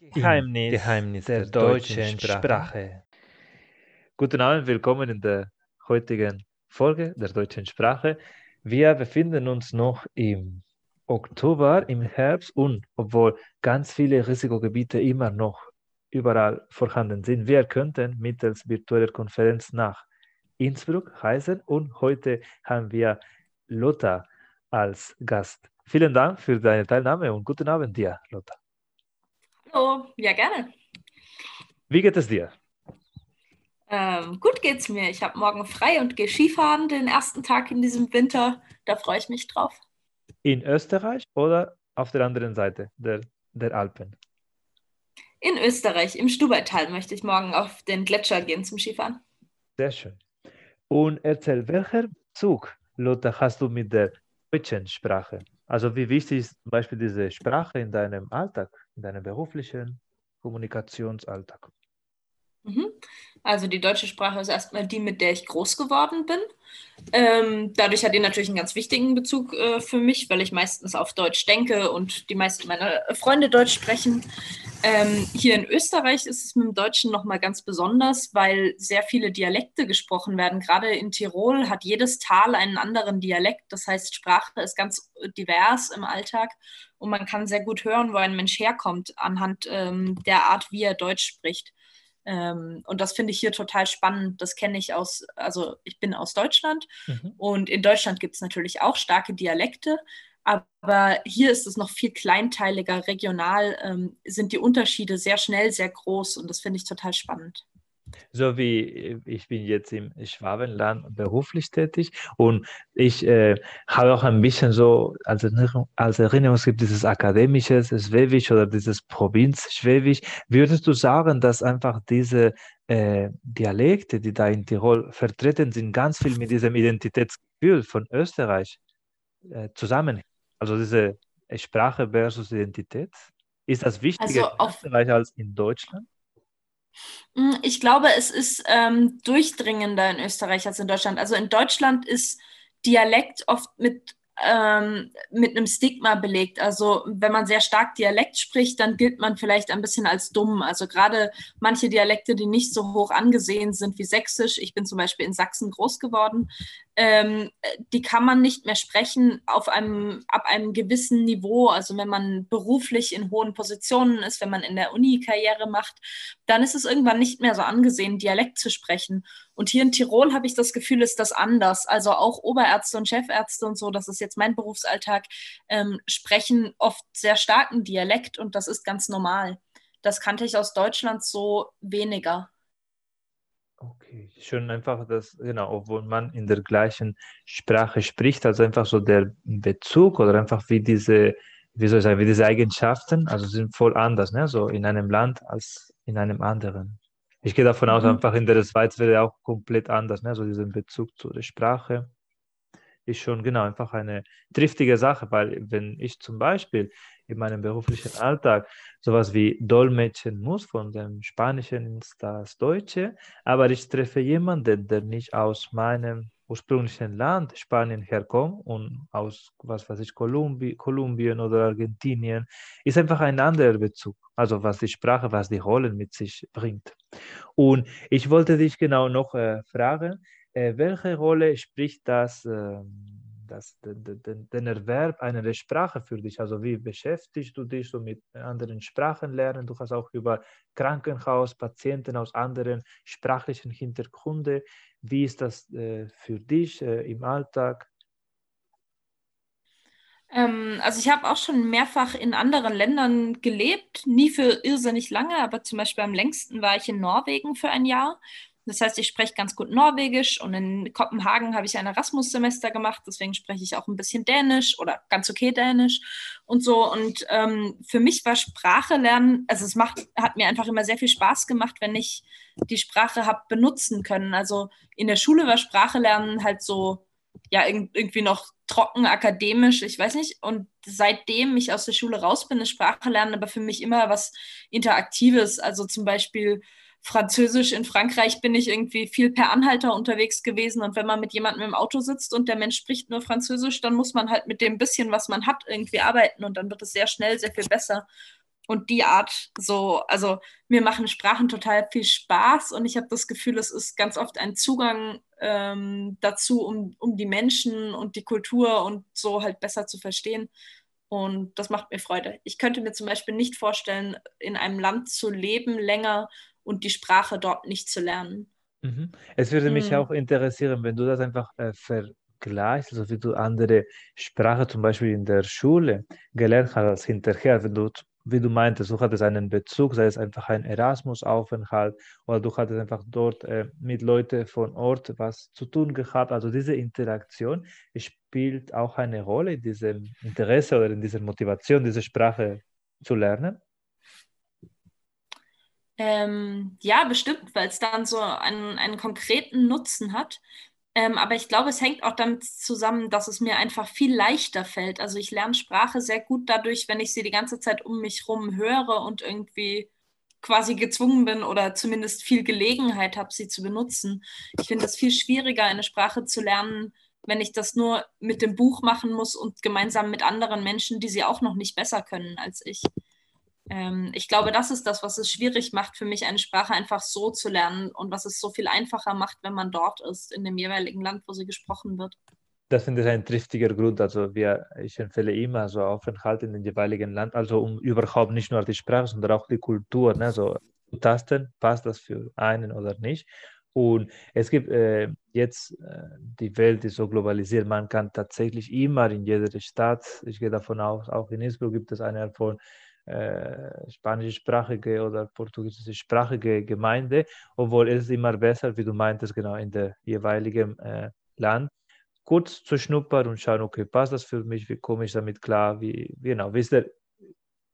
Geheimnis, Geheimnis der, der deutschen Sprache. Sprache. Guten Abend, willkommen in der heutigen Folge der deutschen Sprache. Wir befinden uns noch im Oktober, im Herbst und obwohl ganz viele Risikogebiete immer noch überall vorhanden sind, wir könnten mittels virtueller Konferenz nach Innsbruck reisen und heute haben wir Lothar als Gast. Vielen Dank für deine Teilnahme und guten Abend dir, Lothar. Hallo, ja gerne. Wie geht es dir? Ähm, gut geht's mir. Ich habe morgen frei und gehe Skifahren den ersten Tag in diesem Winter. Da freue ich mich drauf. In Österreich oder auf der anderen Seite der, der Alpen? In Österreich, im Stubaital möchte ich morgen auf den Gletscher gehen zum Skifahren. Sehr schön. Und erzähl, welcher Zug, Lothar, hast du mit der deutschen Sprache? Also wie wichtig ist zum Beispiel diese Sprache in deinem Alltag, in deinem beruflichen Kommunikationsalltag? Mhm. Also die deutsche Sprache ist erstmal die, mit der ich groß geworden bin. Ähm, dadurch hat die natürlich einen ganz wichtigen Bezug äh, für mich, weil ich meistens auf Deutsch denke und die meisten meiner Freunde Deutsch sprechen. Ähm, hier in Österreich ist es mit dem Deutschen nochmal ganz besonders, weil sehr viele Dialekte gesprochen werden. Gerade in Tirol hat jedes Tal einen anderen Dialekt. Das heißt, Sprache ist ganz divers im Alltag und man kann sehr gut hören, wo ein Mensch herkommt, anhand ähm, der Art, wie er Deutsch spricht. Ähm, und das finde ich hier total spannend. Das kenne ich aus, also ich bin aus Deutschland mhm. und in Deutschland gibt es natürlich auch starke Dialekte, aber hier ist es noch viel kleinteiliger, regional ähm, sind die Unterschiede sehr schnell, sehr groß und das finde ich total spannend. So wie äh, ich bin jetzt im Schwabenland beruflich tätig und ich äh, habe auch ein bisschen so als Erinnerung, als Erinnerung, es gibt dieses akademische Schwäbisch oder dieses Provinz-Schwäbisch. Würdest du sagen, dass einfach diese äh, Dialekte, die da in Tirol vertreten sind, ganz viel mit diesem Identitätsgefühl von Österreich äh, zusammenhängen? Also diese Sprache versus Identität? Ist das wichtiger also in Österreich als in Deutschland? Hm, ich glaube, es ist ähm, durchdringender in Österreich als in Deutschland. Also in Deutschland ist Dialekt oft mit ähm, mit einem Stigma belegt. Also wenn man sehr stark Dialekt spricht, dann gilt man vielleicht ein bisschen als dumm. Also gerade manche Dialekte, die nicht so hoch angesehen sind wie Sächsisch, ich bin zum Beispiel in Sachsen groß geworden, ähm, die kann man nicht mehr sprechen auf einem, ab einem gewissen Niveau. Also wenn man beruflich in hohen Positionen ist, wenn man in der Uni Karriere macht, dann ist es irgendwann nicht mehr so angesehen, Dialekt zu sprechen. Und hier in Tirol habe ich das Gefühl, ist das anders. Also auch Oberärzte und Chefärzte und so, das ist jetzt mein Berufsalltag, ähm, sprechen oft sehr starken Dialekt und das ist ganz normal. Das kannte ich aus Deutschland so weniger. Okay, schön einfach, dass, genau, obwohl man in der gleichen Sprache spricht, also einfach so der Bezug oder einfach wie diese, wie soll ich sagen, wie diese Eigenschaften, also sind voll anders, ne, so in einem Land als in einem anderen. Ich gehe davon aus, mhm. einfach in der Schweiz wäre auch komplett anders, ne, so diesen Bezug zu der Sprache ist schon genau einfach eine triftige Sache, weil wenn ich zum Beispiel in meinem beruflichen Alltag sowas wie dolmetschen muss von dem Spanischen ins das Deutsche, aber ich treffe jemanden, der nicht aus meinem ursprünglichen Land Spanien herkommt und aus, was weiß ich, Kolumbi Kolumbien oder Argentinien, ist einfach ein anderer Bezug. Also was die Sprache, was die Rollen mit sich bringt. Und ich wollte dich genau noch äh, fragen, äh, welche Rolle spricht das, äh, das den, den, Erwerb einer Sprache für dich? Also wie beschäftigst du dich so mit anderen Sprachen lernen? Du hast auch über Krankenhaus, Patienten aus anderen sprachlichen Hintergründen. Wie ist das äh, für dich äh, im Alltag? Ähm, also ich habe auch schon mehrfach in anderen Ländern gelebt, nie für irrsinnig lange, aber zum Beispiel am längsten war ich in Norwegen für ein Jahr das heißt, ich spreche ganz gut Norwegisch und in Kopenhagen habe ich ein Erasmus-Semester gemacht, deswegen spreche ich auch ein bisschen Dänisch oder ganz okay Dänisch und so. Und ähm, für mich war Sprache lernen, also es macht, hat mir einfach immer sehr viel Spaß gemacht, wenn ich die Sprache habe benutzen können. Also in der Schule war Sprache lernen halt so, ja, irgendwie noch trocken akademisch, ich weiß nicht. Und seitdem ich aus der Schule raus bin, ist Sprache lernen aber für mich immer was Interaktives. Also zum Beispiel Französisch in Frankreich bin ich irgendwie viel per Anhalter unterwegs gewesen. Und wenn man mit jemandem im Auto sitzt und der Mensch spricht nur Französisch, dann muss man halt mit dem bisschen, was man hat, irgendwie arbeiten. Und dann wird es sehr schnell sehr viel besser. und die Art so, also mir machen Sprachen total viel Spaß und ich habe das Gefühl, es ist ganz oft ein Zugang ähm, dazu, um, um die Menschen und die Kultur und so halt besser zu verstehen. Und das macht mir Freude. Ich könnte mir zum Beispiel nicht vorstellen, in einem Land zu leben länger und die Sprache dort nicht zu lernen. Mhm. Es würde mich Mhm. auch interessieren, wenn du das einfach äh, vergleichst, also wie du andere Sprache zum Beispiel in der Schule gelernt hast als hinterher, wenn du, wie du meintest, du hattest einen Bezug, sei es einfach ein Erasmus-Aufenthalt oder du hattest einfach dort äh, mit Leuten von Ort was zu tun gehabt. Also diese Interaktion spielt auch eine Rolle in diesem Interesse oder in dieser Motivation, diese Sprache zu lernen. Ähm, ja, bestimmt, weil es dann so einen, einen konkreten Nutzen hat. Ähm, aber ich glaube, es hängt auch damit zusammen, dass es mir einfach viel leichter fällt. Also ich lerne Sprache sehr gut dadurch, wenn ich sie die ganze Zeit um mich herum höre und irgendwie quasi gezwungen bin oder zumindest viel Gelegenheit habe, sie zu benutzen. Ich finde es viel schwieriger, eine Sprache zu lernen, wenn ich das nur mit dem Buch machen muss und gemeinsam mit anderen Menschen, die sie auch noch nicht besser können als ich ich glaube, das ist das, was es schwierig macht für mich, eine Sprache einfach so zu lernen und was es so viel einfacher macht, wenn man dort ist, in dem jeweiligen Land, wo sie gesprochen wird. Das finde ich ein triftiger Grund. Also wir, ich empfehle immer so Aufenthalt in dem jeweiligen Land, also um überhaupt nicht nur die Sprache, sondern auch die Kultur, ne? so zu tasten, passt das für einen oder nicht. Und es gibt äh, jetzt, äh, die Welt ist so globalisiert, man kann tatsächlich immer in jeder Stadt, ich gehe davon aus, auch in Innsbruck gibt es eine von äh, spanischsprachige oder portugiesischsprachige Gemeinde, obwohl es immer besser, wie du meintest, genau in der jeweiligen äh, Land, kurz zu schnuppern und schauen, okay, passt das für mich, wie komme ich damit klar, wie, genau, wie ist, der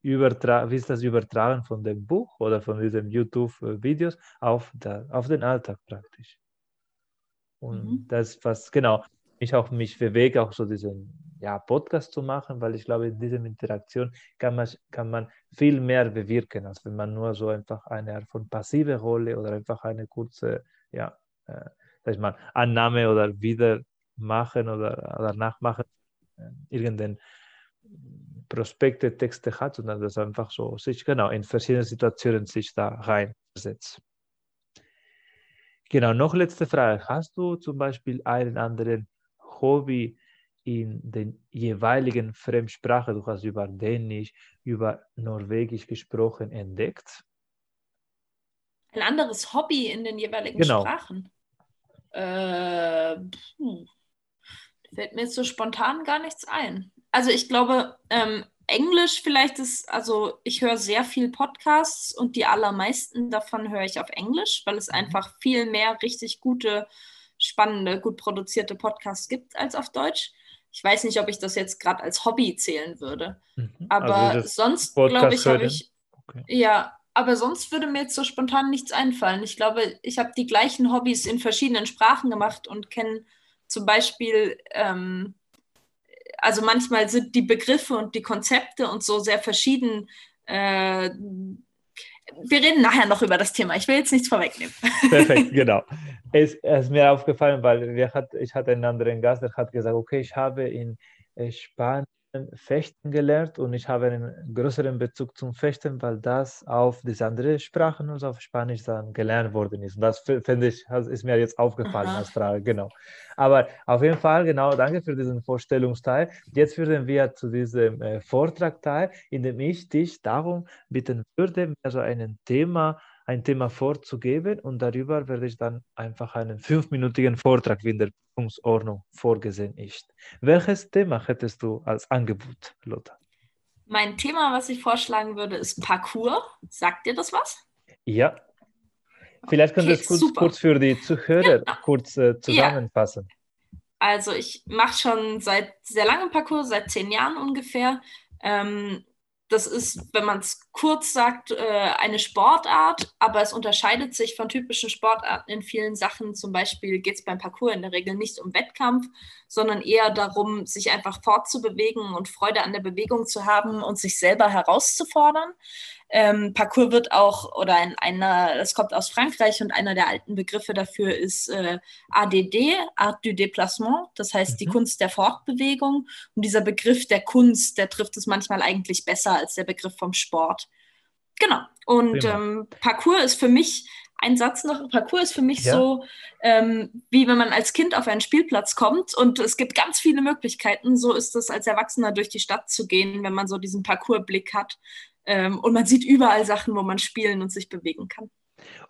Übertra wie ist das Übertragen von dem Buch oder von diesen YouTube-Videos auf, auf den Alltag praktisch. Und mhm. das, was, genau, mich auch mich bewegt, auch so diesen ja, Podcast zu machen, weil ich glaube, in dieser Interaktion kann man, kann man viel mehr bewirken, als wenn man nur so einfach eine Art von passive Rolle oder einfach eine kurze, ja, äh, sag ich mal, Annahme oder Wiedermachen oder, oder Nachmachen äh, irgendeinen Prospekte, Texte hat, sondern das einfach so sich genau in verschiedene Situationen sich da reinsetzt. Genau, noch letzte Frage. Hast du zum Beispiel einen anderen Hobby in den jeweiligen Fremdsprache, du hast über Dänisch, über Norwegisch gesprochen, entdeckt? Ein anderes Hobby in den jeweiligen genau. Sprachen? Äh, fällt mir jetzt so spontan gar nichts ein. Also ich glaube, ähm, Englisch vielleicht ist, also ich höre sehr viel Podcasts und die allermeisten davon höre ich auf Englisch, weil es mhm. einfach viel mehr richtig gute spannende, gut produzierte Podcasts gibt als auf Deutsch. Ich weiß nicht, ob ich das jetzt gerade als Hobby zählen würde. Mhm. Aber also sonst, glaube ich, habe ich. Okay. Ja, aber sonst würde mir jetzt so spontan nichts einfallen. Ich glaube, ich habe die gleichen Hobbys in verschiedenen Sprachen gemacht und kenne zum Beispiel, ähm, also manchmal sind die Begriffe und die Konzepte und so sehr verschieden. Äh, wir reden nachher noch über das Thema. Ich will jetzt nichts vorwegnehmen. Perfekt, genau. Es, ist mir aufgefallen, weil wir hat, ich hatte einen anderen Gast, der hat gesagt, okay, ich habe in äh, Spanien Fechten gelernt und ich habe einen größeren Bezug zum Fechten, weil das auf diese andere Sprachen, also auf Spanisch dann gelernt worden ist. Und das finde ich, ist mir jetzt aufgefallen Aha. als Frage, genau. Aber auf jeden Fall, genau, danke für diesen Vorstellungsteil. Jetzt würden wir zu diesem äh, Vortragteil, in dem ich dich darum bitten würde, mir so ein Thema ein Thema vorzugeben und darüber werde ich dann einfach einen fünfminütigen Vortrag, wie in der Prüfungsordnung vorgesehen ist. Welches Thema hättest du als Angebot, Lothar? Mein Thema, was ich vorschlagen würde, ist Parcours. Sagt dir das was? Ja. Vielleicht könntest okay, du kurz, kurz, für die Zuhörer ja. kurz äh, zusammenfassen. Ja. Also ich mache schon seit sehr langem Parcours, seit zehn Jahren ungefähr. Ähm, das ist, wenn man es kurz sagt, äh, eine Sportart, aber es unterscheidet sich von typischen Sportarten in vielen Sachen. Zum Beispiel geht es beim Parcours in der Regel nicht um Wettkampf, sondern eher darum, sich einfach fortzubewegen und Freude an der Bewegung zu haben und sich selber herauszufordern. Ähm, Parcours wird auch, oder ein, einer, das kommt aus Frankreich und einer der alten Begriffe dafür ist äh, ADD, Art du Déplacement, das heißt mhm. die Kunst der Fortbewegung. Und dieser Begriff der Kunst, der trifft es manchmal eigentlich besser als der Begriff vom Sport. Genau. Und ähm, Parcours ist für mich, ein Satz noch, Parcours ist für mich ja. so, ähm, wie wenn man als Kind auf einen Spielplatz kommt und es gibt ganz viele Möglichkeiten. So ist es als Erwachsener durch die Stadt zu gehen, wenn man so diesen Parcoursblick hat. Ähm, und man sieht überall Sachen, wo man spielen und sich bewegen kann.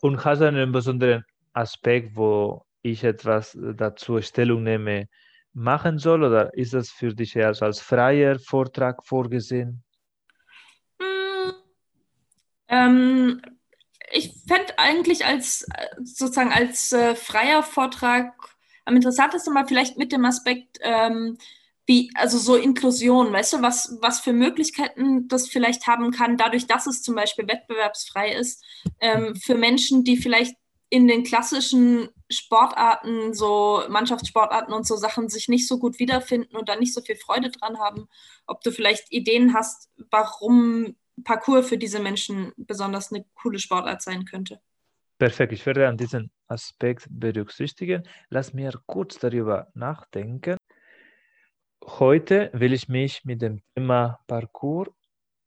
Und hast du einen besonderen Aspekt, wo ich etwas dazu Stellung nehme, machen soll? Oder ist das für dich eher als freier Vortrag vorgesehen? Ähm, ich fände eigentlich als sozusagen als äh, freier Vortrag am interessantesten mal vielleicht mit dem Aspekt, ähm, wie, also so Inklusion, weißt du, was, was für Möglichkeiten das vielleicht haben kann, dadurch, dass es zum Beispiel wettbewerbsfrei ist, ähm, für Menschen, die vielleicht in den klassischen Sportarten, so Mannschaftssportarten und so Sachen sich nicht so gut wiederfinden und da nicht so viel Freude dran haben, ob du vielleicht Ideen hast, warum Parcours für diese Menschen besonders eine coole Sportart sein könnte. Perfekt, ich werde an diesen Aspekt berücksichtigen. Lass mir kurz darüber nachdenken. Heute will ich mich mit dem Thema Parcours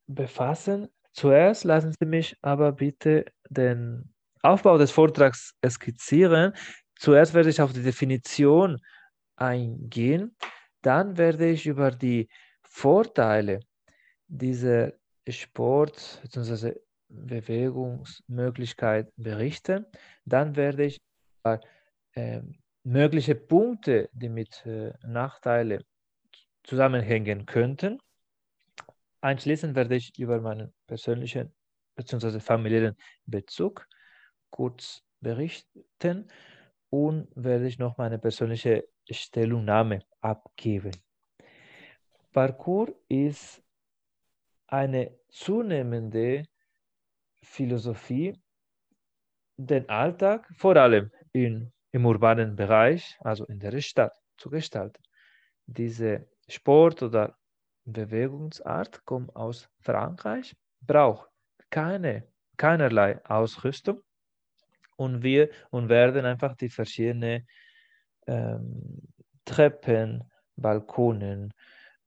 befassen. Zuerst lassen Sie mich aber bitte den Aufbau des Vortrags skizzieren. Zuerst werde ich auf die Definition eingehen. Dann werde ich über die Vorteile dieser Sport bzw. Bewegungsmöglichkeit berichten. Dann werde ich über äh, mögliche Punkte, die mit äh, Nachteilen zusammenhängen könnten. Anschließend werde ich über meinen persönlichen bzw. familiären Bezug kurz berichten und werde ich noch meine persönliche Stellungnahme abgeben. Parcours ist eine zunehmende Philosophie, den Alltag vor allem in, im urbanen Bereich, also in der Stadt, zu gestalten. Diese Sport- oder Bewegungsart kommt aus Frankreich, braucht keine, keinerlei Ausrüstung und wir und werden einfach die verschiedenen ähm, Treppen, Balkonen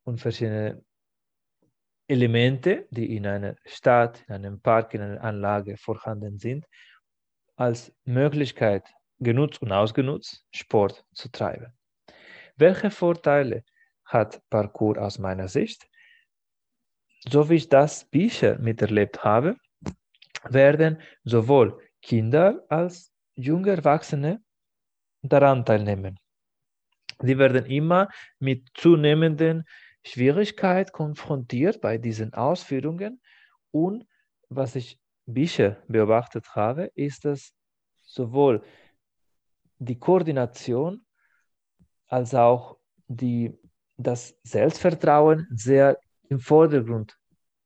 und verschiedene Elemente, die in einer Stadt, in einem Park, in einer Anlage vorhanden sind, als Möglichkeit genutzt und ausgenutzt, Sport zu treiben. Welche Vorteile hat Parkour aus meiner Sicht? So wie ich das bisher miterlebt habe, werden sowohl Kinder als junge Erwachsene daran teilnehmen. Sie werden immer mit zunehmenden Schwierigkeit konfrontiert bei diesen Ausführungen. Und was ich bisher beobachtet habe, ist, dass sowohl die Koordination als auch die, das Selbstvertrauen sehr im Vordergrund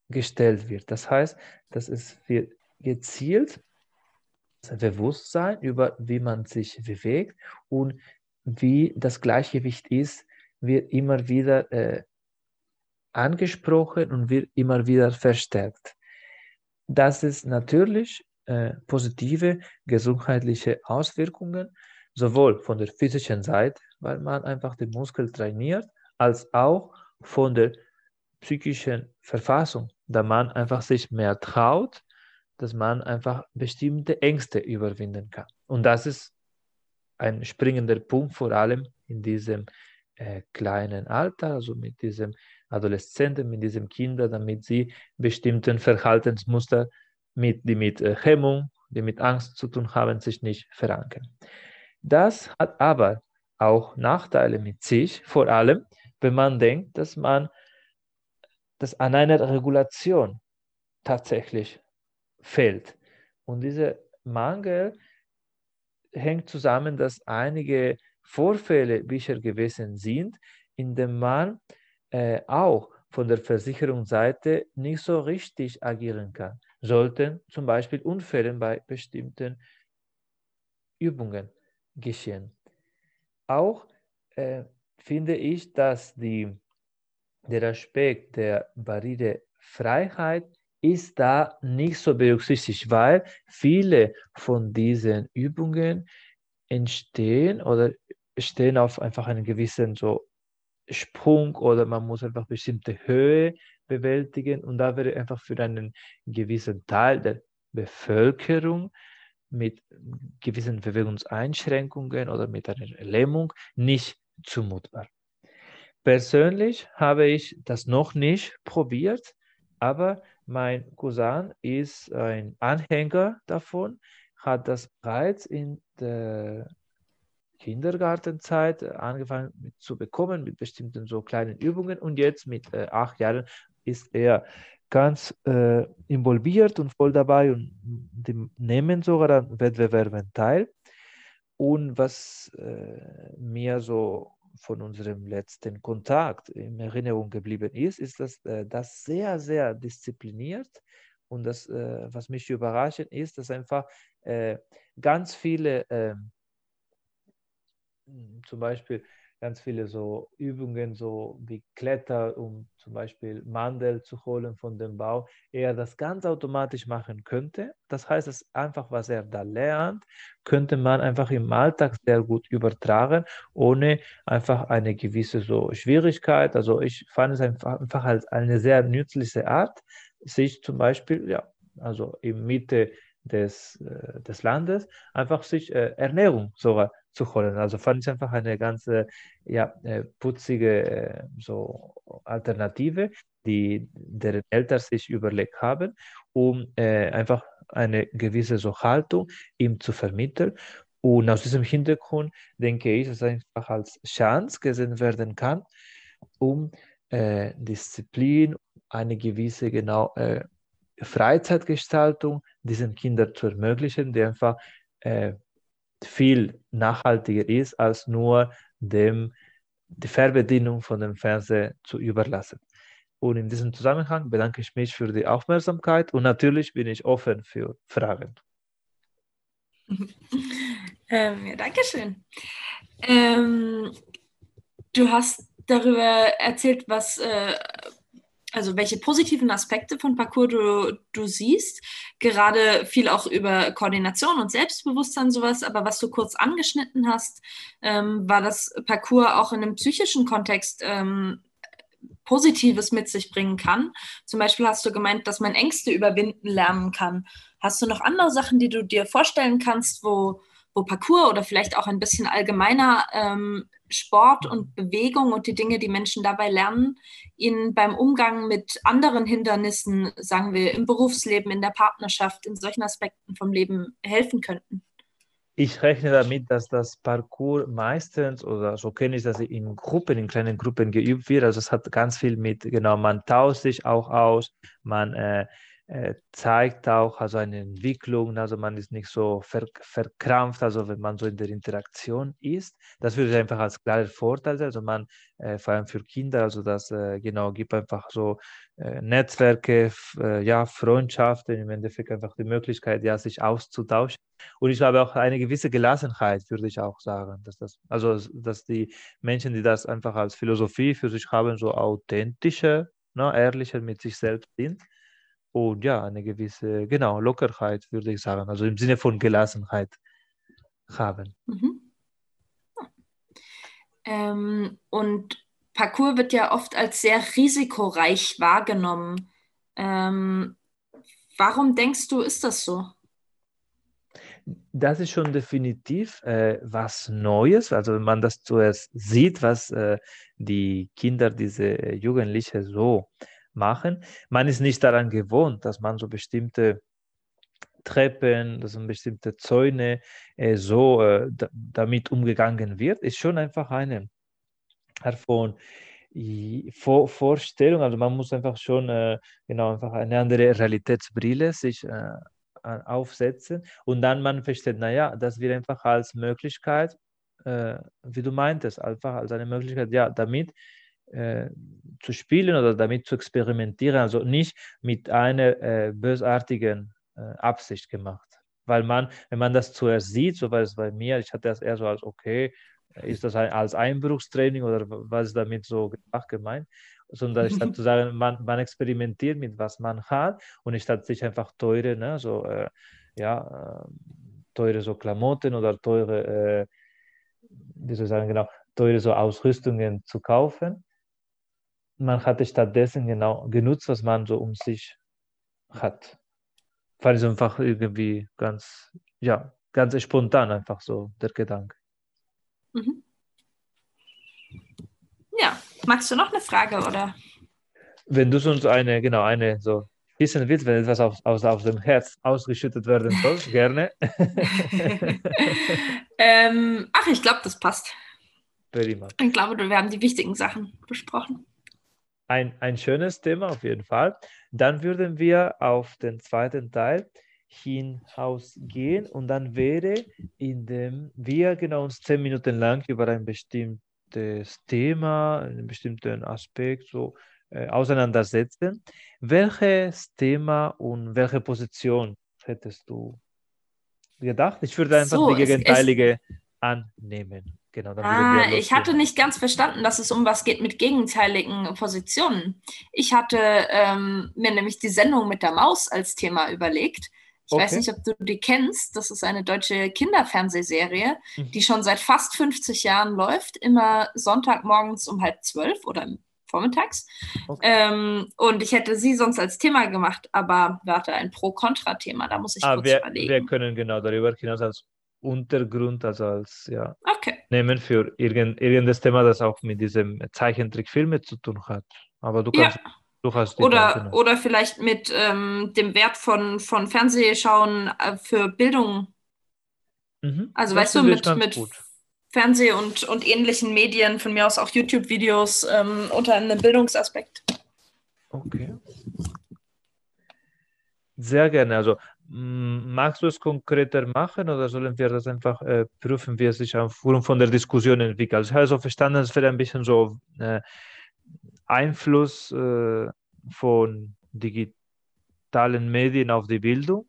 gestellt wird. Das heißt, dass es wird gezielt Bewusstsein über, wie man sich bewegt und wie das Gleichgewicht ist, wird immer wieder äh, angesprochen und wird immer wieder verstärkt. Das ist natürlich äh, positive gesundheitliche Auswirkungen, sowohl von der physischen Seite, weil man einfach den Muskel trainiert, als auch von der psychischen Verfassung, da man einfach sich mehr traut, dass man einfach bestimmte Ängste überwinden kann. Und das ist ein springender Punkt, vor allem in diesem äh, kleinen Alter, also mit diesem Adoleszenten, mit diesen Kindern, damit sie bestimmten Verhaltensmuster, mit, die mit äh, Hemmung, die mit Angst zu tun haben, sich nicht verankern. Das hat aber auch Nachteile mit sich, vor allem wenn man denkt, dass man das an einer Regulation tatsächlich fehlt. Und dieser Mangel hängt zusammen, dass einige Vorfälle bisher gewesen sind, in denen man äh, auch von der Versicherungsseite nicht so richtig agieren kann. Sollten zum Beispiel Unfälle bei bestimmten Übungen geschehen. Auch äh, finde ich, dass die, der Aspekt der Barrierefreiheit ist da nicht so berücksichtigt, weil viele von diesen Übungen entstehen oder stehen auf einfach einen gewissen so Sprung oder man muss einfach bestimmte Höhe bewältigen. Und da wäre einfach für einen gewissen Teil der Bevölkerung mit gewissen Bewegungseinschränkungen oder mit einer Lähmung nicht zumutbar. Persönlich habe ich das noch nicht probiert, aber mein Cousin ist ein Anhänger davon, hat das bereits in der Kindergartenzeit angefangen zu bekommen mit bestimmten so kleinen Übungen und jetzt mit äh, acht Jahren ist er ganz äh, involviert und voll dabei und die nehmen sogar an Wettbewerben teil. Und was äh, mir so von unserem letzten Kontakt in Erinnerung geblieben ist, ist, dass äh, das sehr, sehr diszipliniert und das, äh, was mich überrascht ist, dass einfach äh, ganz viele, ähm, zum Beispiel ganz viele so Übungen, so wie Kletter, um zum Beispiel Mandel zu holen von dem Bau, er das ganz automatisch machen könnte. Das heißt, dass einfach, was er da lernt, könnte man einfach im Alltag sehr gut übertragen, ohne einfach eine gewisse so Schwierigkeit. Also ich fand es einfach, einfach als eine sehr nützliche Art, sich zum Beispiel, ja, also in Mitte des, äh, des Landes, einfach sich äh, Ernährung sogar zu holen. Also fand ich einfach eine ganz ja, äh, putzige äh, so Alternative, die deren Eltern sich überlegt haben, um äh, einfach eine gewisse so Haltung ihm zu vermitteln. Und aus diesem Hintergrund denke ich, dass es einfach als Chance gesehen werden kann, um äh, Disziplin, eine gewisse genau äh, Freizeitgestaltung diesen Kindern zu ermöglichen, die einfach äh, viel nachhaltiger ist, als nur dem, die Fernbedienung von dem Fernseher zu überlassen. Und in diesem Zusammenhang bedanke ich mich für die Aufmerksamkeit und natürlich bin ich offen für Fragen. Ähm, ja, Dankeschön. Ähm, du hast darüber erzählt, was äh, also welche positiven Aspekte von Parcours du, du siehst. Gerade viel auch über Koordination und Selbstbewusstsein sowas, aber was du kurz angeschnitten hast, ähm, war das Parcours auch in einem psychischen Kontext ähm, Positives mit sich bringen kann. Zum Beispiel hast du gemeint, dass man Ängste überwinden lernen kann. Hast du noch andere Sachen, die du dir vorstellen kannst, wo, wo Parcours oder vielleicht auch ein bisschen allgemeiner ähm, Sport und Bewegung und die Dinge, die Menschen dabei lernen, ihnen beim Umgang mit anderen Hindernissen, sagen wir, im Berufsleben, in der Partnerschaft, in solchen Aspekten vom Leben helfen könnten? Ich rechne damit, dass das Parcours meistens, oder so kenne ich das in Gruppen, in kleinen Gruppen geübt wird. Also es hat ganz viel mit, genau, man tauscht sich auch aus, man äh, äh, zeigt auch also eine Entwicklung, also man ist nicht so ver verkrampft, also wenn man so in der Interaktion ist. Das würde ich einfach als klarer Vorteil sein, also man, äh, vor allem für Kinder, also das äh, genau gibt einfach so äh, Netzwerke, äh, ja, Freundschaften, im Endeffekt einfach die Möglichkeit, ja, sich auszutauschen. Und ich habe auch eine gewisse Gelassenheit, würde ich auch sagen, dass das, also dass die Menschen, die das einfach als Philosophie für sich haben, so authentischer, ne, ehrlicher mit sich selbst sind und ja, eine gewisse, genau, Lockerheit, würde ich sagen, also im Sinne von Gelassenheit haben. Mhm. Ähm, und Parcours wird ja oft als sehr risikoreich wahrgenommen. Ähm, warum denkst du, ist das so? Das ist schon definitiv äh, was Neues. Also wenn man das zuerst sieht, was äh, die Kinder, diese Jugendliche so machen. Man ist nicht daran gewohnt, dass man so bestimmte Treppen, dass man bestimmte Zäune äh, so äh, damit umgegangen wird, ist schon einfach eine Art von Vor Vorstellung. Also man muss einfach schon äh, genau einfach eine andere Realitätsbrille sich äh, aufsetzen und dann man versteht, naja, das wird einfach als Möglichkeit, äh, wie du meintest, einfach als eine Möglichkeit, ja, damit äh, zu spielen oder damit zu experimentieren, also nicht mit einer äh, bösartigen äh, Absicht gemacht. Weil man, wenn man das zuerst sieht, so war es bei mir, ich hatte das eher so als, okay, ist das ein, als Einbruchstraining oder was ist damit so gemeint? Sondern statt zu sagen, man, man experimentiert mit was man hat und statt sich einfach teure, ne, so, äh, ja, äh, teure so Klamotten oder teure, äh, wie soll ich sagen, genau, teure so Ausrüstungen zu kaufen, man hatte stattdessen genau genutzt, was man so um sich hat. Fand ich einfach irgendwie ganz, ja, ganz spontan einfach so der Gedanke. Mhm. Ja, magst du noch eine Frage oder? Wenn du sonst eine, genau, eine so wissen willst, wenn etwas aus, aus, aus dem Herz ausgeschüttet werden soll, gerne. ähm, ach, ich glaube, das passt. Prima. Ich glaube, wir haben die wichtigen Sachen besprochen. Ein, ein schönes Thema auf jeden Fall. Dann würden wir auf den zweiten Teil hinausgehen und dann wäre, indem wir genau uns zehn Minuten lang über ein bestimmtes Thema, einen bestimmten Aspekt so äh, auseinandersetzen. Welches Thema und welche Position hättest du gedacht? Ich würde einfach so, die gegenteilige annehmen. Genau, ah, ich hatte nicht ganz verstanden, dass es um was geht mit gegenteiligen Positionen. Ich hatte ähm, mir nämlich die Sendung mit der Maus als Thema überlegt. Ich okay. weiß nicht, ob du die kennst. Das ist eine deutsche Kinderfernsehserie, mhm. die schon seit fast 50 Jahren läuft, immer Sonntagmorgens um halb zwölf oder vormittags. Okay. Ähm, und ich hätte sie sonst als Thema gemacht, aber warte, ein Pro-Kontra-Thema, da muss ich ah, kurz wir, überlegen. Wir können genau darüber hinaus als Untergrund, also als ja, okay. nehmen für irgend, irgendein Thema, das auch mit diesem Zeichentrickfilme zu tun hat. Aber du kannst. Ja. Du hast oder, Dinge. oder vielleicht mit ähm, dem Wert von, von Fernsehschauen äh, für Bildung. Mhm. Also, das weißt du, mit, mit Fernseh- und, und ähnlichen Medien, von mir aus auch YouTube-Videos ähm, unter einem Bildungsaspekt. Okay. Sehr gerne. Also magst du es konkreter machen oder sollen wir das einfach äh, prüfen, wie es sich aufgrund von der Diskussion entwickelt? Also ich habe so verstanden, es wäre ein bisschen so äh, Einfluss äh, von digitalen Medien auf die Bildung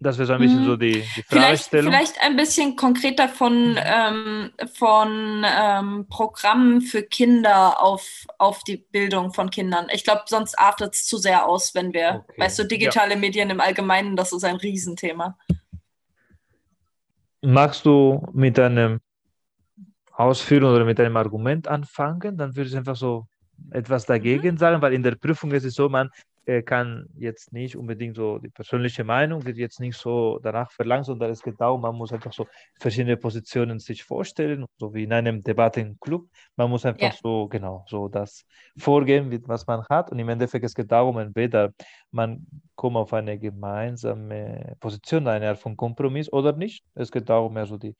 das wäre so ein bisschen mhm. so die, die Fragestellung. Vielleicht, vielleicht, ein bisschen konkreter von, ähm, von ähm, Programmen für Kinder auf, auf die Bildung von Kindern. Ich glaube, sonst artet es zu sehr aus, wenn wir, okay. weißt du, digitale ja. Medien im Allgemeinen, das ist ein Riesenthema. Magst du mit einem Ausführung oder mit einem Argument anfangen? Dann würde ich einfach so etwas dagegen mhm. sagen, weil in der Prüfung ist es so, man kann jetzt nicht unbedingt so die persönliche Meinung, wird jetzt nicht so danach verlangt, sondern es geht darum, man muss einfach so verschiedene Positionen sich vorstellen, so wie in einem Debattenclub. Man muss einfach ja. so, genau, so das vorgehen, was man hat. Und im Endeffekt es geht darum, entweder man kommt auf eine gemeinsame Position, eine Art von Kompromiss oder nicht. Es geht darum, mehr so die,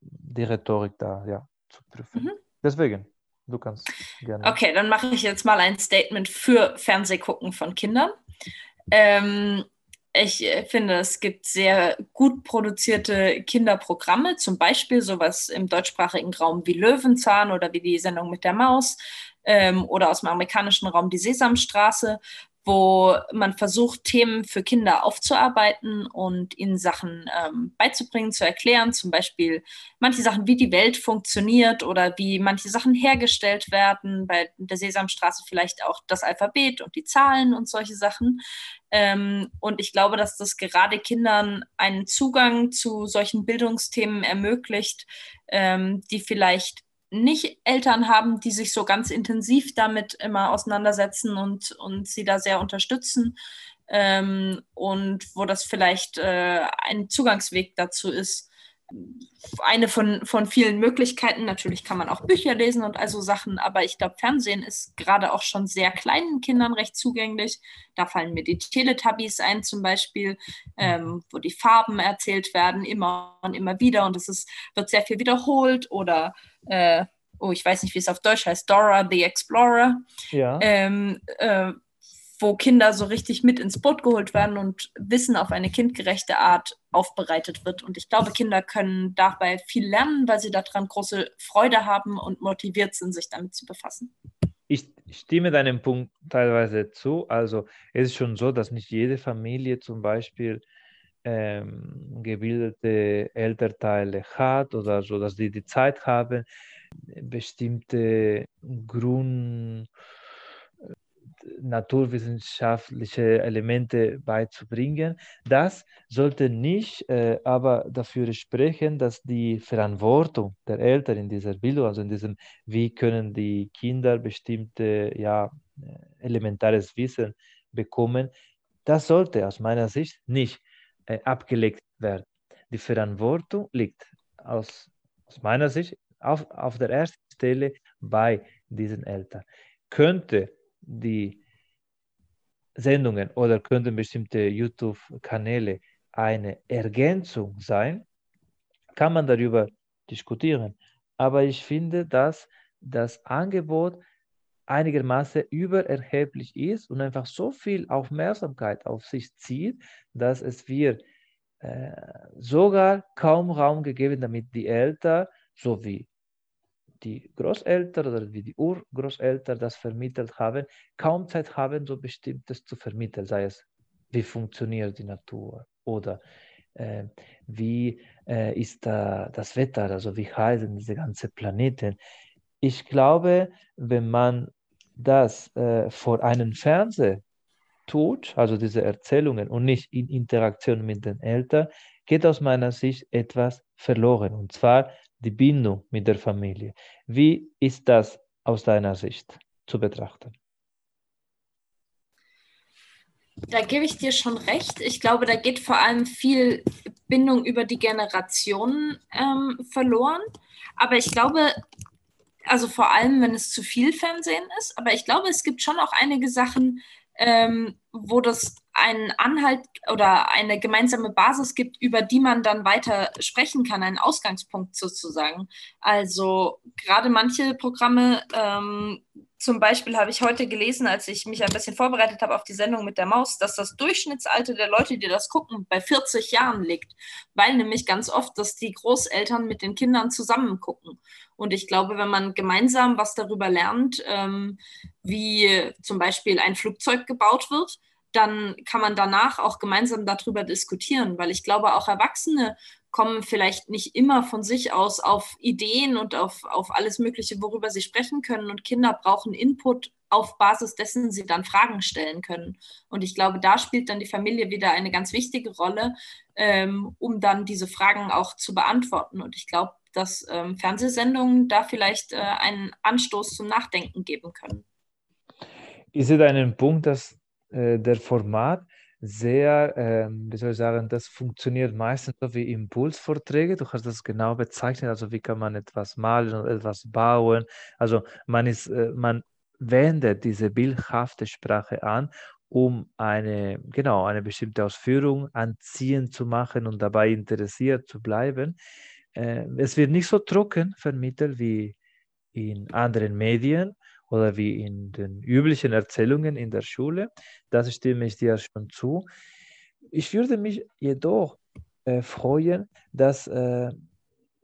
die Rhetorik da ja, zu prüfen. Mhm. Deswegen. Du kannst gerne. Okay, dann mache ich jetzt mal ein Statement für Fernsehgucken von Kindern. Ähm, ich äh, finde, es gibt sehr gut produzierte Kinderprogramme, zum Beispiel sowas im deutschsprachigen Raum wie Löwenzahn oder wie die Sendung mit der Maus ähm, oder aus dem amerikanischen Raum die Sesamstraße, wo man versucht, Themen für Kinder aufzuarbeiten und ihnen Sachen ähm, beizubringen, zu erklären, zum Beispiel manche Sachen, wie die Welt funktioniert oder wie manche Sachen hergestellt werden, bei der Sesamstraße vielleicht auch das Alphabet und die Zahlen und solche Sachen. Ähm, und ich glaube, dass das gerade Kindern einen Zugang zu solchen Bildungsthemen ermöglicht, ähm, die vielleicht nicht Eltern haben, die sich so ganz intensiv damit immer auseinandersetzen und, und sie da sehr unterstützen ähm, und wo das vielleicht äh, ein Zugangsweg dazu ist. Eine von, von vielen Möglichkeiten. Natürlich kann man auch Bücher lesen und also Sachen, aber ich glaube, Fernsehen ist gerade auch schon sehr kleinen Kindern recht zugänglich. Da fallen mir die Teletubbies ein zum Beispiel, ähm, wo die Farben erzählt werden, immer und immer wieder und es ist, wird sehr viel wiederholt oder äh, oh, ich weiß nicht, wie es auf Deutsch heißt, Dora the Explorer, ja. ähm, äh, wo Kinder so richtig mit ins Boot geholt werden und Wissen auf eine kindgerechte Art aufbereitet wird. Und ich glaube, Kinder können dabei viel lernen, weil sie daran große Freude haben und motiviert sind, sich damit zu befassen. Ich stimme deinem Punkt teilweise zu. Also es ist schon so, dass nicht jede Familie zum Beispiel ähm, gebildete Elternteile hat oder so, dass die die Zeit haben, bestimmte Grund, naturwissenschaftliche Elemente beizubringen. Das sollte nicht äh, aber dafür sprechen, dass die Verantwortung der Eltern in dieser Bildung, also in diesem, wie können die Kinder bestimmte, ja, äh, elementares Wissen bekommen, das sollte aus meiner Sicht nicht äh, abgelegt werden. Die Verantwortung liegt aus, aus meiner Sicht auf, auf der ersten Stelle bei diesen Eltern. Könnte die Sendungen oder könnten bestimmte YouTube-Kanäle eine Ergänzung sein, kann man darüber diskutieren. Aber ich finde, dass das Angebot einigermaßen übererheblich ist und einfach so viel Aufmerksamkeit auf sich zieht, dass es wir äh, sogar kaum Raum gegeben, damit die Eltern sowie die Großeltern oder wie die Urgroßeltern das vermittelt haben, kaum Zeit haben, so Bestimmtes zu vermitteln, sei es, wie funktioniert die Natur oder äh, wie äh, ist da das Wetter, also wie heißen diese ganzen Planeten. Ich glaube, wenn man das äh, vor einem Fernseher tut, also diese Erzählungen und nicht in Interaktion mit den Eltern, geht aus meiner Sicht etwas verloren. Und zwar die Bindung mit der Familie. Wie ist das aus deiner Sicht zu betrachten? Da gebe ich dir schon recht. Ich glaube, da geht vor allem viel Bindung über die Generationen ähm, verloren. Aber ich glaube, also vor allem, wenn es zu viel Fernsehen ist, aber ich glaube, es gibt schon auch einige Sachen, ähm, wo das einen Anhalt oder eine gemeinsame Basis gibt, über die man dann weiter sprechen kann, einen Ausgangspunkt sozusagen. Also gerade manche Programme, ähm, zum Beispiel habe ich heute gelesen, als ich mich ein bisschen vorbereitet habe auf die Sendung mit der Maus, dass das Durchschnittsalter der Leute, die das gucken, bei 40 Jahren liegt, weil nämlich ganz oft, dass die Großeltern mit den Kindern zusammen gucken. Und ich glaube, wenn man gemeinsam was darüber lernt, ähm, wie zum Beispiel ein Flugzeug gebaut wird, dann kann man danach auch gemeinsam darüber diskutieren, weil ich glaube, auch Erwachsene kommen vielleicht nicht immer von sich aus auf Ideen und auf, auf alles Mögliche, worüber sie sprechen können. Und Kinder brauchen Input auf Basis dessen sie dann Fragen stellen können. Und ich glaube, da spielt dann die Familie wieder eine ganz wichtige Rolle, ähm, um dann diese Fragen auch zu beantworten. Und ich glaube, dass ähm, Fernsehsendungen da vielleicht äh, einen Anstoß zum Nachdenken geben können. Ist es einen Punkt, dass äh, der Format sehr, äh, wie soll ich sagen, das funktioniert meistens so wie Impulsvorträge. Du hast das genau bezeichnet, also wie kann man etwas malen oder etwas bauen. Also man ist, äh, man wendet diese bildhafte Sprache an, um eine, genau, eine bestimmte Ausführung anziehend zu machen und dabei interessiert zu bleiben. Äh, es wird nicht so trocken vermittelt wie in anderen Medien oder wie in den üblichen Erzählungen in der Schule. Das stimme ich dir schon zu. Ich würde mich jedoch äh, freuen, dass äh,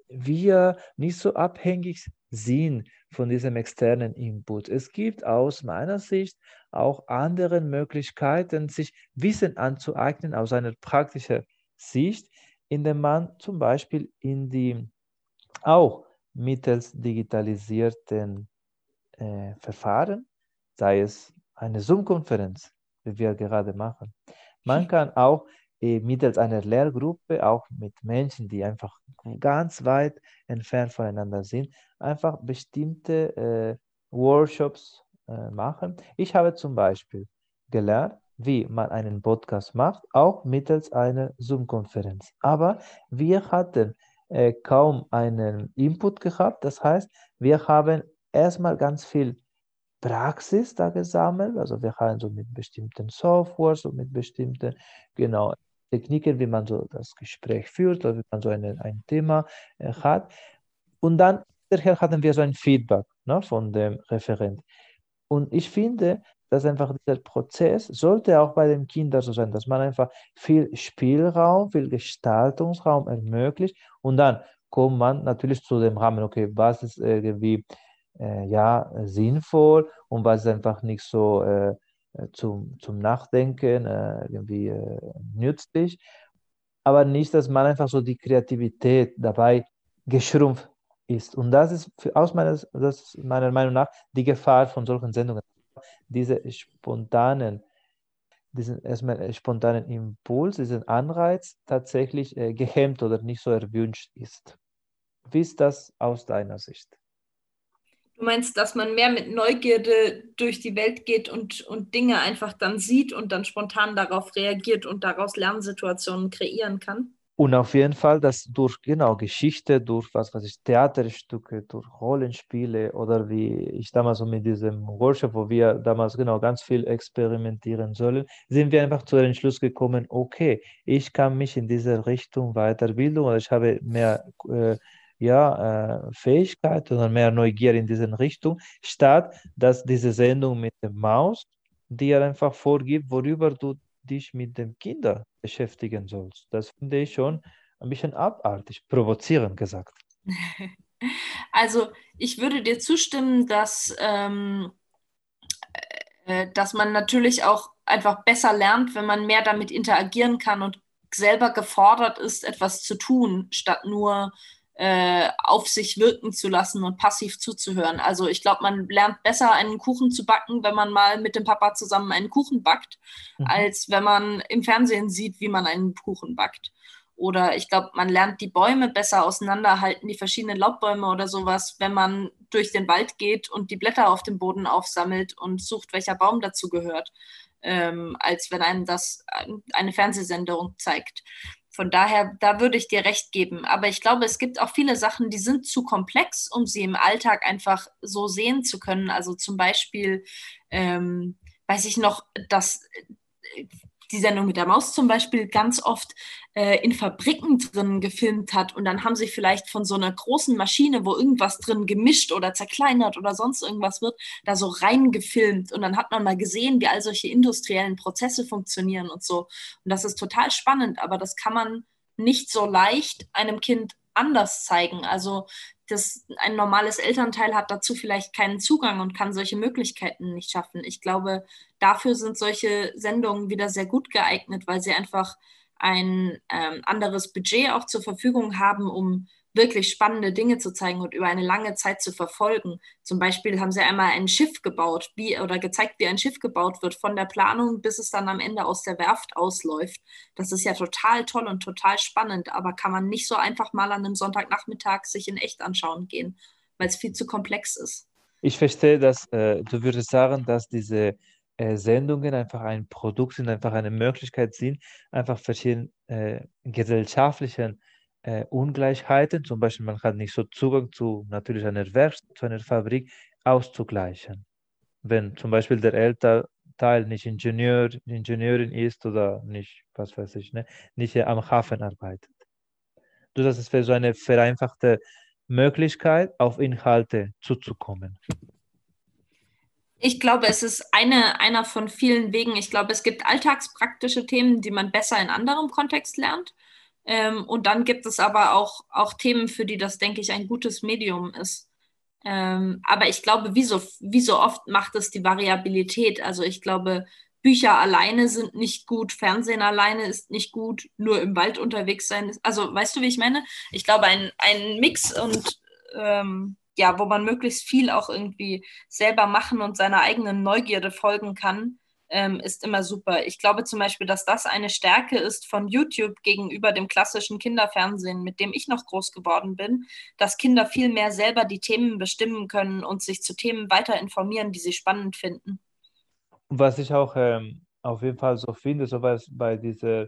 wir nicht so abhängig sind von diesem externen Input. Es gibt aus meiner Sicht auch andere Möglichkeiten, sich Wissen anzueignen aus einer praktischen Sicht, indem man zum Beispiel in die auch mittels digitalisierten äh, Verfahren, sei es eine Zoom-Konferenz, wie wir gerade machen. Man kann auch äh, mittels einer Lehrgruppe, auch mit Menschen, die einfach ganz weit entfernt voneinander sind, einfach bestimmte äh, Workshops äh, machen. Ich habe zum Beispiel gelernt, wie man einen Podcast macht, auch mittels einer Zoom-Konferenz. Aber wir hatten äh, kaum einen Input gehabt. Das heißt, wir haben erstmal ganz viel Praxis da gesammelt. Also wir haben so mit bestimmten Softwares und mit bestimmten genau, Techniken, wie man so das Gespräch führt oder wie man so eine, ein Thema äh, hat. Und dann hinterher hatten wir so ein Feedback ne, von dem Referent. Und ich finde, dass einfach dieser Prozess sollte auch bei den Kindern so sein, dass man einfach viel Spielraum, viel Gestaltungsraum ermöglicht und dann kommt man natürlich zu dem Rahmen, okay, was ist irgendwie äh, ja, sinnvoll und was einfach nicht so äh, zum, zum Nachdenken äh, irgendwie äh, nützlich. Aber nicht, dass man einfach so die Kreativität dabei geschrumpft ist. Und das ist für, aus meiner, das meiner Meinung nach die Gefahr von solchen Sendungen. diese spontanen, diesen erstmal spontanen Impuls, diesen Anreiz tatsächlich äh, gehemmt oder nicht so erwünscht ist. Wie ist das aus deiner Sicht? Du meinst, dass man mehr mit Neugierde durch die Welt geht und, und Dinge einfach dann sieht und dann spontan darauf reagiert und daraus Lernsituationen kreieren kann? Und auf jeden Fall, dass durch genau Geschichte, durch was weiß ich, Theaterstücke, durch Rollenspiele oder wie ich damals so mit diesem Workshop, wo wir damals genau ganz viel experimentieren sollen, sind wir einfach zu dem Entschluss gekommen, okay, ich kann mich in diese Richtung weiterbilden oder ich habe mehr äh, ja, äh, Fähigkeit oder mehr Neugier in diese Richtung, statt dass diese Sendung mit der Maus dir einfach vorgibt, worüber du dich mit dem Kinder beschäftigen sollst. Das finde ich schon ein bisschen abartig, provozierend gesagt. Also ich würde dir zustimmen, dass, ähm, äh, dass man natürlich auch einfach besser lernt, wenn man mehr damit interagieren kann und selber gefordert ist, etwas zu tun, statt nur äh, auf sich wirken zu lassen und passiv zuzuhören. Also ich glaube, man lernt besser einen Kuchen zu backen, wenn man mal mit dem Papa zusammen einen Kuchen backt, mhm. als wenn man im Fernsehen sieht, wie man einen Kuchen backt. Oder ich glaube, man lernt die Bäume besser auseinanderhalten, die verschiedenen Laubbäume oder sowas, wenn man durch den Wald geht und die Blätter auf dem Boden aufsammelt und sucht, welcher Baum dazu gehört, ähm, als wenn einem das eine Fernsehsendung zeigt. Von daher, da würde ich dir recht geben. Aber ich glaube, es gibt auch viele Sachen, die sind zu komplex, um sie im Alltag einfach so sehen zu können. Also zum Beispiel, ähm, weiß ich noch, dass die Sendung mit der Maus zum Beispiel ganz oft äh, in Fabriken drin gefilmt hat und dann haben sie vielleicht von so einer großen Maschine, wo irgendwas drin gemischt oder zerkleinert oder sonst irgendwas wird, da so reingefilmt und dann hat man mal gesehen, wie all solche industriellen Prozesse funktionieren und so. Und das ist total spannend, aber das kann man nicht so leicht einem Kind anders zeigen. Also das, ein normales Elternteil hat dazu vielleicht keinen Zugang und kann solche Möglichkeiten nicht schaffen. Ich glaube, dafür sind solche Sendungen wieder sehr gut geeignet, weil sie einfach ein ähm, anderes Budget auch zur Verfügung haben, um wirklich spannende Dinge zu zeigen und über eine lange Zeit zu verfolgen. Zum Beispiel haben sie einmal ein Schiff gebaut, wie oder gezeigt, wie ein Schiff gebaut wird, von der Planung bis es dann am Ende aus der Werft ausläuft. Das ist ja total toll und total spannend, aber kann man nicht so einfach mal an einem Sonntagnachmittag sich in echt anschauen gehen, weil es viel zu komplex ist. Ich verstehe, dass äh, du würdest sagen, dass diese äh, Sendungen einfach ein Produkt sind, einfach eine Möglichkeit sind, einfach verschiedene äh, gesellschaftlichen äh, Ungleichheiten, zum Beispiel man hat nicht so Zugang zu natürlich einer Werkstatt, zu einer Fabrik, auszugleichen. Wenn zum Beispiel der Elternteil nicht Ingenieur, Ingenieurin ist oder nicht, was weiß ich, ne, nicht am Hafen arbeitet. Du, das ist für so eine vereinfachte Möglichkeit, auf Inhalte zuzukommen. Ich glaube, es ist eine, einer von vielen Wegen. Ich glaube, es gibt alltagspraktische Themen, die man besser in anderem Kontext lernt. Ähm, und dann gibt es aber auch, auch Themen, für die das, denke ich, ein gutes Medium ist. Ähm, aber ich glaube, wie so, wie so oft macht es die Variabilität. Also ich glaube, Bücher alleine sind nicht gut, Fernsehen alleine ist nicht gut, nur im Wald unterwegs sein. Ist, also weißt du, wie ich meine? Ich glaube, ein, ein Mix und ähm, ja, wo man möglichst viel auch irgendwie selber machen und seiner eigenen Neugierde folgen kann, ähm, ist immer super. Ich glaube zum Beispiel, dass das eine Stärke ist von YouTube gegenüber dem klassischen Kinderfernsehen, mit dem ich noch groß geworden bin, dass Kinder viel mehr selber die Themen bestimmen können und sich zu Themen weiter informieren, die sie spannend finden. Was ich auch ähm, auf jeden Fall so finde, so was bei dieser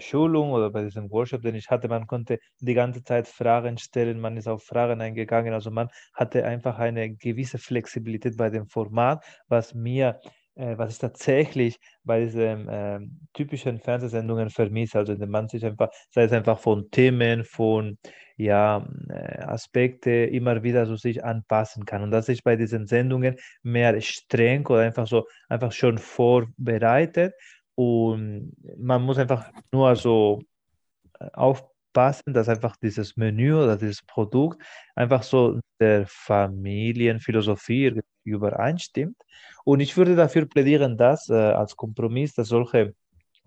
Schulung oder bei diesem Workshop, den ich hatte, man konnte die ganze Zeit Fragen stellen, man ist auf Fragen eingegangen, also man hatte einfach eine gewisse Flexibilität bei dem Format, was mir äh, was ich tatsächlich bei diesen äh, typischen Fernsehsendungen vermisse, also wenn man sich einfach, sei es einfach von Themen, von ja, äh, Aspekte immer wieder so sich anpassen kann. Und dass ich bei diesen Sendungen mehr streng oder einfach so einfach schon vorbereitet und man muss einfach nur so äh, aufpassen, dass einfach dieses Menü oder dieses Produkt einfach so der Familienphilosophie übereinstimmt. Und ich würde dafür plädieren, dass äh, als Kompromiss, dass solche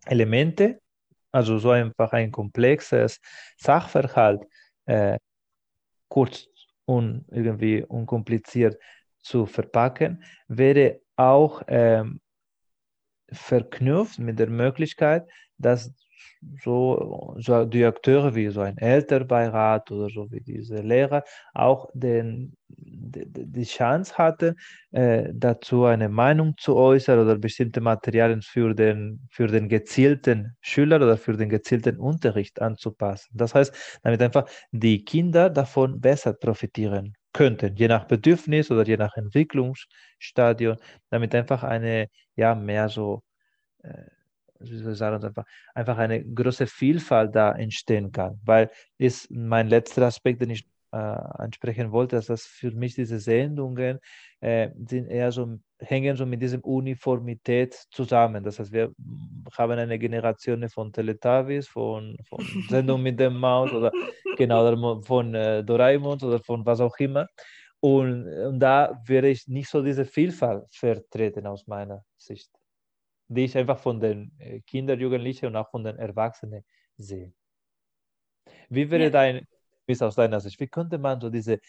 Elemente, also so einfach ein komplexes Sachverhalt, äh, kurz und irgendwie unkompliziert zu verpacken, wäre auch ähm, verknüpft mit der Möglichkeit, dass so, so die Akteure wie so ein Elternbeirat oder so wie diese Lehrer auch den, die, die Chance hatten, äh, dazu eine Meinung zu äußern oder bestimmte Materialien für den, für den gezielten Schüler oder für den gezielten Unterricht anzupassen. Das heißt, damit einfach die Kinder davon besser profitieren könnten, je nach Bedürfnis oder je nach Entwicklungsstadion, damit einfach eine ja mehr so äh, wie soll ich sagen, einfach, einfach eine große Vielfalt da entstehen kann. Weil ist mein letzter Aspekt, den ich äh, ansprechen wollte, dass das für mich diese Sendungen äh, sind eher so, hängen so mit diesem Uniformität zusammen. Das heißt, wir haben eine Generation von Teletubbies, von, von Sendungen mit dem Maus oder genau von äh, Doraemon oder von was auch immer. Und, und da werde ich nicht so diese Vielfalt vertreten aus meiner Sicht die ich einfach von den äh, Kindern, Jugendlichen und auch von den Erwachsenen sehe. Wie wäre ja. dein, wie aus deiner Sicht, wie könnte man so diese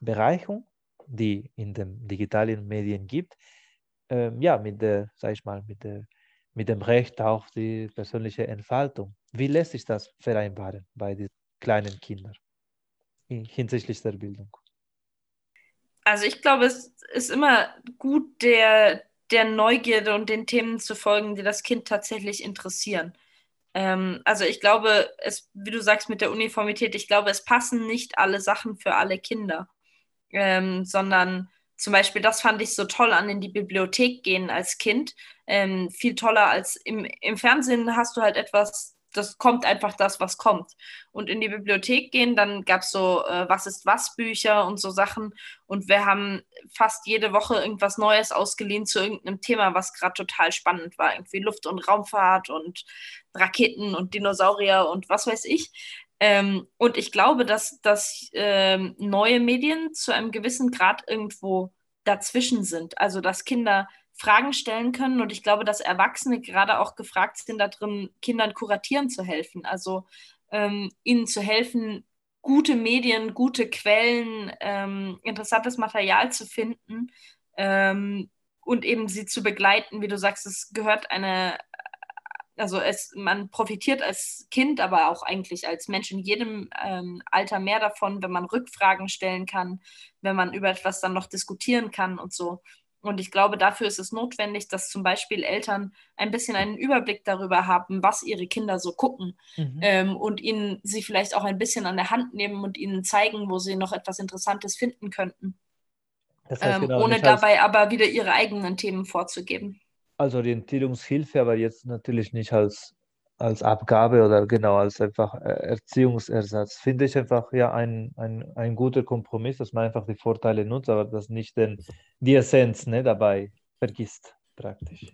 Bereicherung, die in den digitalen Medien gibt, ähm, ja, mit der, sag ich mal, mit, der, mit dem Recht auf die persönliche Entfaltung, wie lässt sich das vereinbaren bei den kleinen Kindern hinsichtlich der Bildung? Also ich glaube, es ist immer gut, der, der Neugierde und den Themen zu folgen, die das Kind tatsächlich interessieren. Ähm, also ich glaube, es, wie du sagst mit der Uniformität, ich glaube, es passen nicht alle Sachen für alle Kinder, ähm, sondern zum Beispiel, das fand ich so toll an in die Bibliothek gehen als Kind. Ähm, viel toller als im, im Fernsehen hast du halt etwas das kommt einfach das, was kommt. Und in die Bibliothek gehen, dann gab es so äh, Was ist was Bücher und so Sachen. Und wir haben fast jede Woche irgendwas Neues ausgeliehen zu irgendeinem Thema, was gerade total spannend war. Irgendwie Luft- und Raumfahrt und Raketen und Dinosaurier und was weiß ich. Ähm, und ich glaube, dass, dass ähm, neue Medien zu einem gewissen Grad irgendwo dazwischen sind. Also dass Kinder Fragen stellen können. Und ich glaube, dass Erwachsene gerade auch gefragt sind, darin Kindern kuratieren zu helfen. Also ähm, ihnen zu helfen, gute Medien, gute Quellen, ähm, interessantes Material zu finden ähm, und eben sie zu begleiten. Wie du sagst, es gehört eine, also es, man profitiert als Kind, aber auch eigentlich als Mensch in jedem ähm, Alter mehr davon, wenn man Rückfragen stellen kann, wenn man über etwas dann noch diskutieren kann und so. Und ich glaube, dafür ist es notwendig, dass zum Beispiel Eltern ein bisschen einen Überblick darüber haben, was ihre Kinder so gucken mhm. ähm, und ihnen sie vielleicht auch ein bisschen an der Hand nehmen und ihnen zeigen, wo sie noch etwas Interessantes finden könnten. Das heißt, ähm, genau, ohne dabei aber wieder ihre eigenen Themen vorzugeben. Also Orientierungshilfe, aber jetzt natürlich nicht als als Abgabe oder genau als einfach äh, Erziehungsersatz. Finde ich einfach ja ein, ein, ein guter Kompromiss, dass man einfach die Vorteile nutzt, aber das nicht den, die Essenz ne, dabei vergisst, praktisch.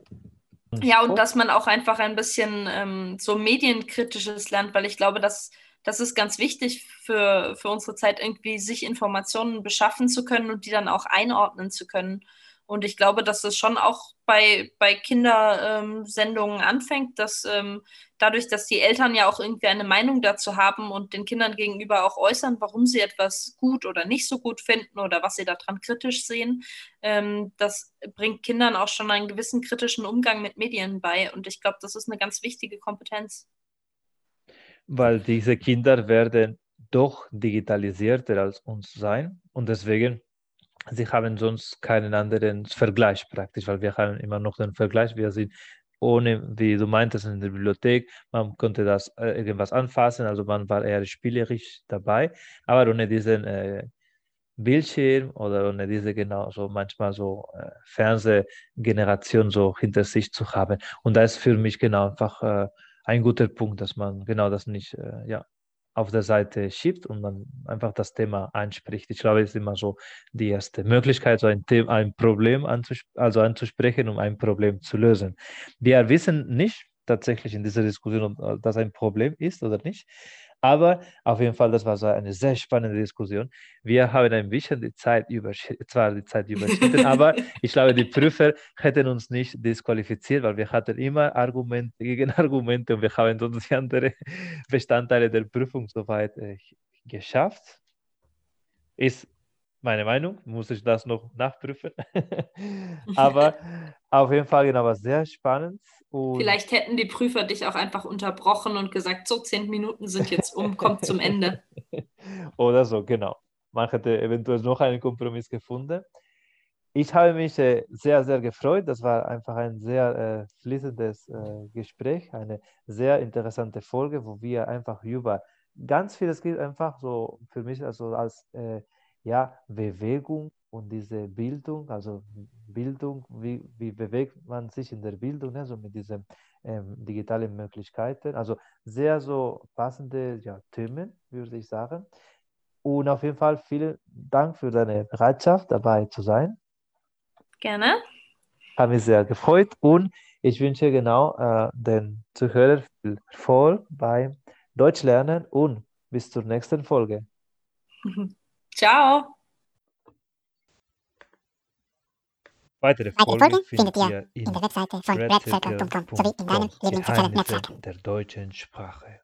Ja, und dass man auch einfach ein bisschen ähm, so medienkritisches lernt, weil ich glaube, dass das ist ganz wichtig für, für unsere Zeit, irgendwie sich Informationen beschaffen zu können und die dann auch einordnen zu können. Und ich glaube, dass es schon auch bei, bei Kindersendungen ähm, anfängt, dass ähm, dadurch, dass die Eltern ja auch irgendwie eine Meinung dazu haben und den Kindern gegenüber auch äußern, warum sie etwas gut oder nicht so gut finden oder was sie daran kritisch sehen, ähm, das bringt Kindern auch schon einen gewissen kritischen Umgang mit Medien bei. Und ich glaube, das ist eine ganz wichtige Kompetenz. Weil diese Kinder werden doch digitalisierter als uns sein und deswegen Sie haben sonst keinen anderen Vergleich praktisch, weil wir haben immer noch den Vergleich. Wir sind ohne, wie du meintest, in der Bibliothek, man konnte das äh, irgendwas anfassen, also man war eher spielerisch dabei, aber ohne diesen äh, Bildschirm oder ohne diese genau so manchmal so äh, Fernsehgeneration so hinter sich zu haben. Und da ist für mich genau einfach äh, ein guter Punkt, dass man genau das nicht äh, ja, auf der Seite schiebt und man einfach das Thema anspricht. Ich glaube, es ist immer so die erste Möglichkeit, so ein, Thema, ein Problem anzusp also anzusprechen, um ein Problem zu lösen. Wir wissen nicht tatsächlich in dieser Diskussion, ob das ein Problem ist oder nicht. Aber auf jeden Fall, das war so eine sehr spannende Diskussion. Wir haben ein bisschen die Zeit überschritten, zwar die Zeit überschritten, aber ich glaube, die Prüfer hätten uns nicht disqualifiziert, weil wir hatten immer Argumente gegen Argumente und wir haben sonst die anderen Bestandteile der Prüfung soweit äh, geschafft. Ist meine Meinung, muss ich das noch nachprüfen. Aber auf jeden Fall genau was sehr spannend. Und Vielleicht hätten die Prüfer dich auch einfach unterbrochen und gesagt, so zehn Minuten sind jetzt um, kommt zum Ende. Oder so, genau. Man hätte eventuell noch einen Kompromiss gefunden. Ich habe mich äh, sehr, sehr gefreut. Das war einfach ein sehr äh, fließendes äh, Gespräch, eine sehr interessante Folge, wo wir einfach über ganz vieles geht, einfach so für mich also als äh, ja, Bewegung und diese Bildung, also Bildung, wie, wie bewegt man sich in der Bildung, also mit diesen ähm, digitalen Möglichkeiten. Also sehr so passende ja, Themen, würde ich sagen. Und auf jeden Fall vielen Dank für deine Bereitschaft, dabei zu sein. Gerne. Habe mich sehr gefreut und ich wünsche genau äh, den Zuhörern viel Erfolg beim Deutschlernen und bis zur nächsten Folge. Ciao. Weitere Folgen findet ihr in der Webseite von redcircle.com sowie in deinen Lieblingssozialen Netzwerken der deutschen Sprache.